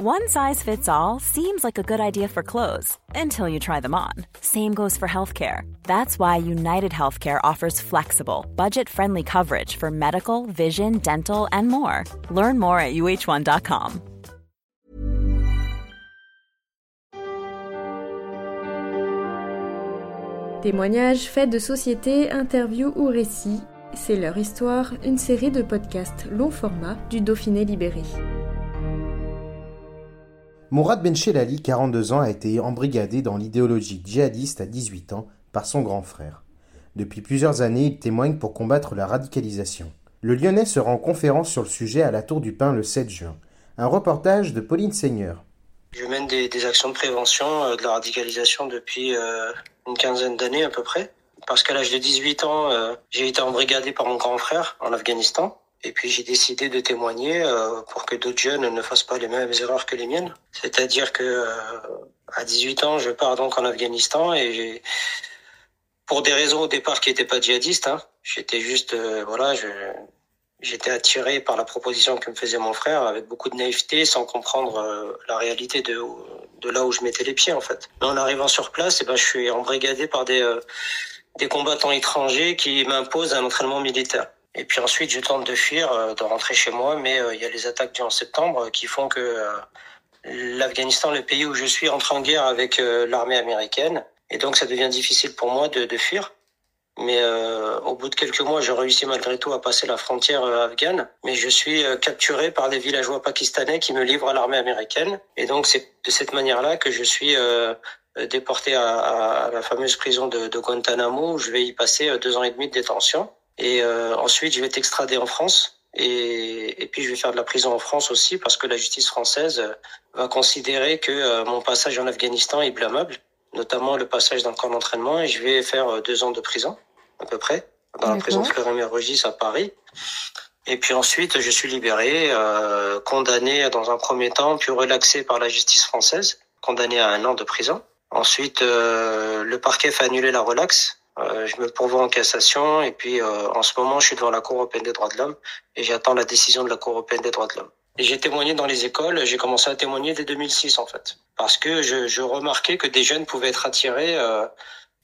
One size fits all seems like a good idea for clothes until you try them on. Same goes for healthcare. That's why United Healthcare offers flexible, budget friendly coverage for medical, vision, dental, and more. Learn more at uh1.com. Témoignages, faits de société, interviews ou récits, c'est leur histoire, une série de podcasts long format du Dauphiné libéré. Mourad Benchelali, 42 ans, a été embrigadé dans l'idéologie djihadiste à 18 ans par son grand frère. Depuis plusieurs années, il témoigne pour combattre la radicalisation. Le Lyonnais sera en conférence sur le sujet à la Tour du Pin le 7 juin. Un reportage de Pauline Seigneur. Je mène des, actions de prévention euh, de la radicalisation depuis euh, une quinzaine d'années à peu près. Parce qu'à l'âge de 18 ans, euh, j'ai été embrigadé par mon grand frère en Afghanistan. Et puis j'ai décidé de témoigner euh, pour que d'autres jeunes ne fassent pas les mêmes erreurs que les miennes. C'est-à-dire que euh, à 18 ans, je pars donc en Afghanistan et pour des raisons au départ qui n'étaient pas djihadistes, hein, j'étais juste euh, voilà, je, j'étais attiré par la proposition que me faisait mon frère avec beaucoup de naïveté, sans comprendre la réalité de de là où je mettais les pieds en fait. Mais en arrivant sur place, et eh ben je suis embrigadé par des des combattants étrangers qui m'imposent un entraînement militaire. Et puis ensuite, je tente de fuir, euh, de rentrer chez moi, mais euh, il y a les attaques du 11 septembre euh, qui font que l'Afghanistan, le pays où je suis, entre en guerre avec l'armée américaine. Et donc, ça devient difficile pour moi de, de fuir. Mais au bout de quelques mois, je réussis malgré tout à passer la frontière afghane. Mais je suis capturé par des villageois pakistanais qui me livrent à l'armée américaine. Et donc, c'est de cette manière-là que je suis déporté à, à, la fameuse prison de, de Guantanamo, où je vais y passer deux ans et demi de détention. Et euh, ensuite, je vais être extradé en France. Et, et, puis, je vais faire de la prison en France aussi parce que la justice française euh, va considérer que euh, mon passage en Afghanistan est blâmable, notamment le passage le camp d'entraînement. Et je vais faire deux ans de prison, à peu près, dans la prison de Fleury-Mérogis à Paris. Et puis ensuite, je suis libéré, euh, condamné dans un premier temps, puis relaxé par la justice française, condamné à un an de prison. Ensuite, euh, le parquet fait annuler la relaxe euh, je me pourvois en cassation et puis euh, en ce moment, je suis devant la Cour européenne des droits de l'homme et j'attends la décision de la Cour européenne des droits de l'homme. Et j'ai témoigné dans les écoles, j'ai commencé à témoigner dès 2006 en fait, parce que je, je remarquais que des jeunes pouvaient être attirés euh,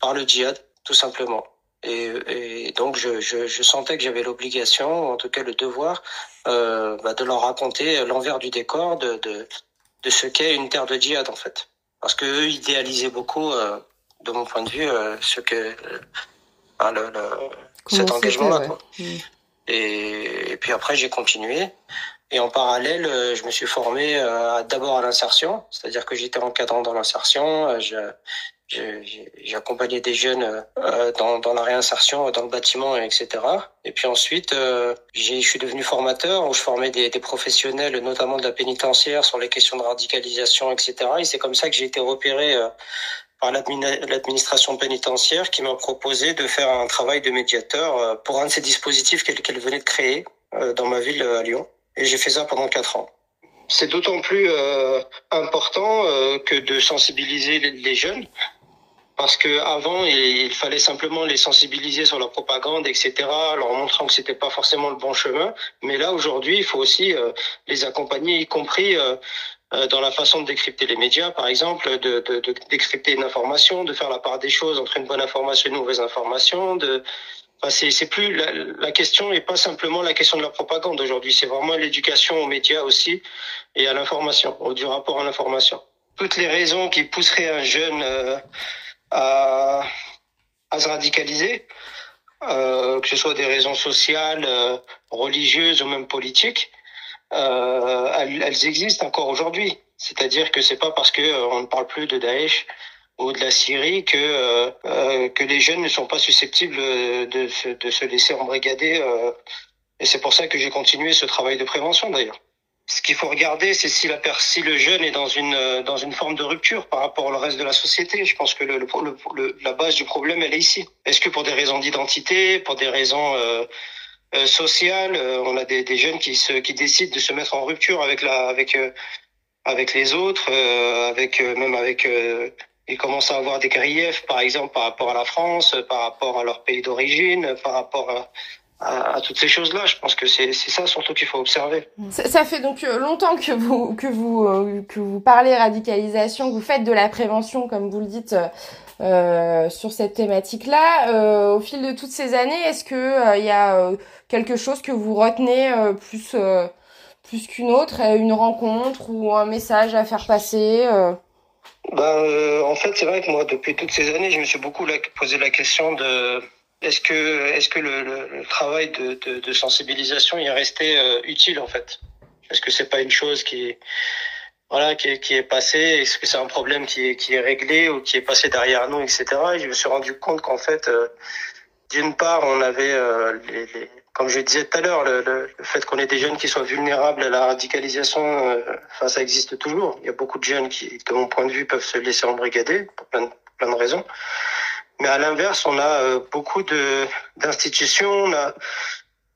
par le djihad, tout simplement. Et, et donc je, je, je, sentais que j'avais l'obligation, en tout cas le devoir, euh, bah, de leur raconter l'envers du décor de, de, de ce qu'est une terre de djihad en fait, parce que eux idéalisaient beaucoup euh, de mon point de vue, euh, ce que euh, le, le, cet engagement-là. Mm. Et, et, puis après, j'ai continué. Et en parallèle, euh, je me suis formé d'abord à l'insertion, c'est-à-dire que j'étais encadrant dans l'insertion. J'ai accompagné des jeunes dans, dans, la réinsertion, dans le bâtiment, etc. Et puis ensuite, je suis devenu formateur où je formais des, des, professionnels, notamment de la pénitentiaire, sur les questions de radicalisation, etc. Et c'est comme ça que j'ai été repéré par l'administration pénitentiaire qui m'a proposé de faire un travail de médiateur euh, pour un de ces dispositifs qu'elle venait de créer euh, dans ma ville à Lyon. Et j'ai fait ça pendant quatre ans. C'est d'autant plus euh, important que de sensibiliser les jeunes parce que avant il, fallait simplement les sensibiliser sur la propagande etc leur montrant que c'était pas forcément le bon chemin mais là aujourd'hui il faut aussi les accompagner y compris euh, dans la façon de décrypter les médias, par exemple, de, de, de, décrypter une information, de faire la part des choses entre une bonne information et une mauvaise information. De, enfin, c'est, plus la, la question n'est pas simplement la question de la propagande aujourd'hui, c'est vraiment l'éducation aux médias aussi et à l'information, du rapport à l'information. Toutes les raisons qui pousseraient un jeune euh, à, à se radicaliser, euh, que ce soit des raisons sociales, euh, religieuses ou même politiques, euh, elles, existent encore aujourd'hui. C'est-à-dire que c'est pas parce que euh, ne parle plus de Daesh ou de la Syrie que euh, euh, que les jeunes ne sont pas susceptibles de se, de se laisser embrigader. Euh, et c'est pour ça que j'ai continué ce travail de prévention d'ailleurs. Ce qu'il faut regarder, c'est si, si le jeune est dans une dans une forme de rupture par rapport au reste de la société. Je pense que le, le, le, la base du problème, elle est ici. Est-ce que pour des raisons d'identité, pour des raisons euh, euh, social. Euh, on a des, des, jeunes qui, se, qui décident de se mettre en rupture avec la, avec, euh, avec les autres, avec même avec. ils commencent à avoir des griefs, par exemple, par rapport à la France, par rapport à leur pays d'origine, par rapport à, à, toutes ces choses-là. Je pense que c'est ça surtout qu'il faut observer. Ça, fait donc euh, longtemps que vous que vous euh, que vous parlez radicalisation, que vous faites de la prévention, comme vous le dites. Euh, sur cette thématique-là, euh, au fil de toutes ces années, est-ce que il y a quelque chose que vous retenez plus plus qu'une autre, une rencontre ou un message à faire passer ben, en fait, c'est vrai que moi, depuis toutes ces années, je me suis beaucoup posé la question de est-ce que, est-ce que le, le, travail de, de, de, sensibilisation est resté euh, utile en fait? Est-ce que c'est pas une chose qui, voilà, qui, qui est passée? Est-ce que c'est un problème qui est, qui est réglé ou qui est passé derrière nous, etc. Et je me suis rendu compte qu'en fait, euh, d'une part, on avait, euh, les, les, comme je disais tout à l'heure, le, le, fait qu'on ait des jeunes qui soient vulnérables à la radicalisation, enfin, ça existe toujours. Il y a beaucoup de jeunes qui, de mon point de vue, peuvent se laisser embrigader pour plein, plein de raisons. Mais à l'inverse, on a euh, beaucoup de d'institutions, on a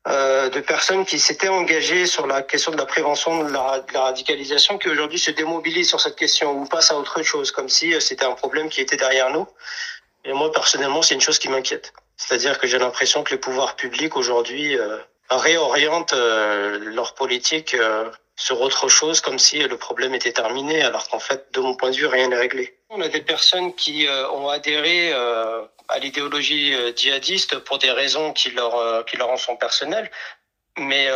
euh, de personnes qui s'étaient engagées sur la question de la prévention de la, radicalisation, qui aujourd'hui se démobilisent sur cette question ou passent à autre chose, comme si euh, c'était un problème qui était derrière nous. Et moi, personnellement, c'est une chose qui m'inquiète. C'est-à-dire que j'ai l'impression que les pouvoirs publics aujourd'hui euh, réorientent euh, leur politique sur autre chose comme si le problème était terminé, alors qu'en fait, de mon point de vue, rien n'est réglé. On a des personnes qui euh, ont adhéré euh, à l'idéologie euh, djihadiste pour des raisons qui leur, qui leur en sont personnelles, mais,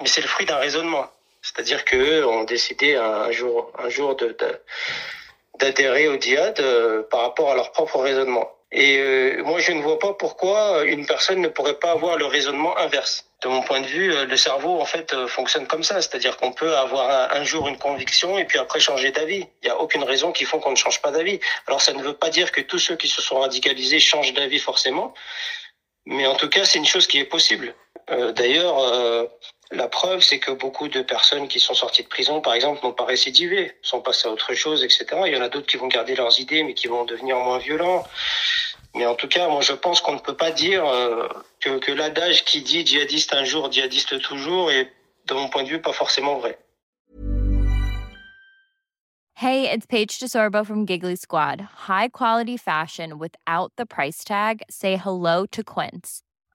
mais c'est le fruit d'un raisonnement. C'est-à-dire qu'eux ont décidé un jour, un jour de, d'adhérer au djihad par rapport à leur propre raisonnement. Et euh, moi, je ne vois pas pourquoi une personne ne pourrait pas avoir le raisonnement inverse. De mon point de vue, euh, le cerveau, en fait, euh, fonctionne comme ça. C'est-à-dire qu'on peut avoir un, jour une conviction et puis après changer d'avis. Il n'y a aucune raison qui font qu'on ne change pas d'avis. Alors, ça ne veut pas dire que tous ceux qui se sont radicalisés changent d'avis forcément. Mais en tout cas, c'est une chose qui est possible. Euh, D'ailleurs, la preuve, c'est que beaucoup de personnes qui sont sorties de prison, par exemple, n'ont pas récidivé, sont passées à autre chose, etc. Il y en a d'autres qui vont garder leurs idées, mais qui vont devenir moins violents. Mais en tout cas, moi, je pense qu'on ne peut pas dire euh, que, que l'adage qui dit djihadiste un jour, djihadiste toujours est, de mon point de vue, pas forcément vrai. Hey, it's Paige DeSorbo from Giggly Squad. High quality fashion without the price tag. Say hello to Quince.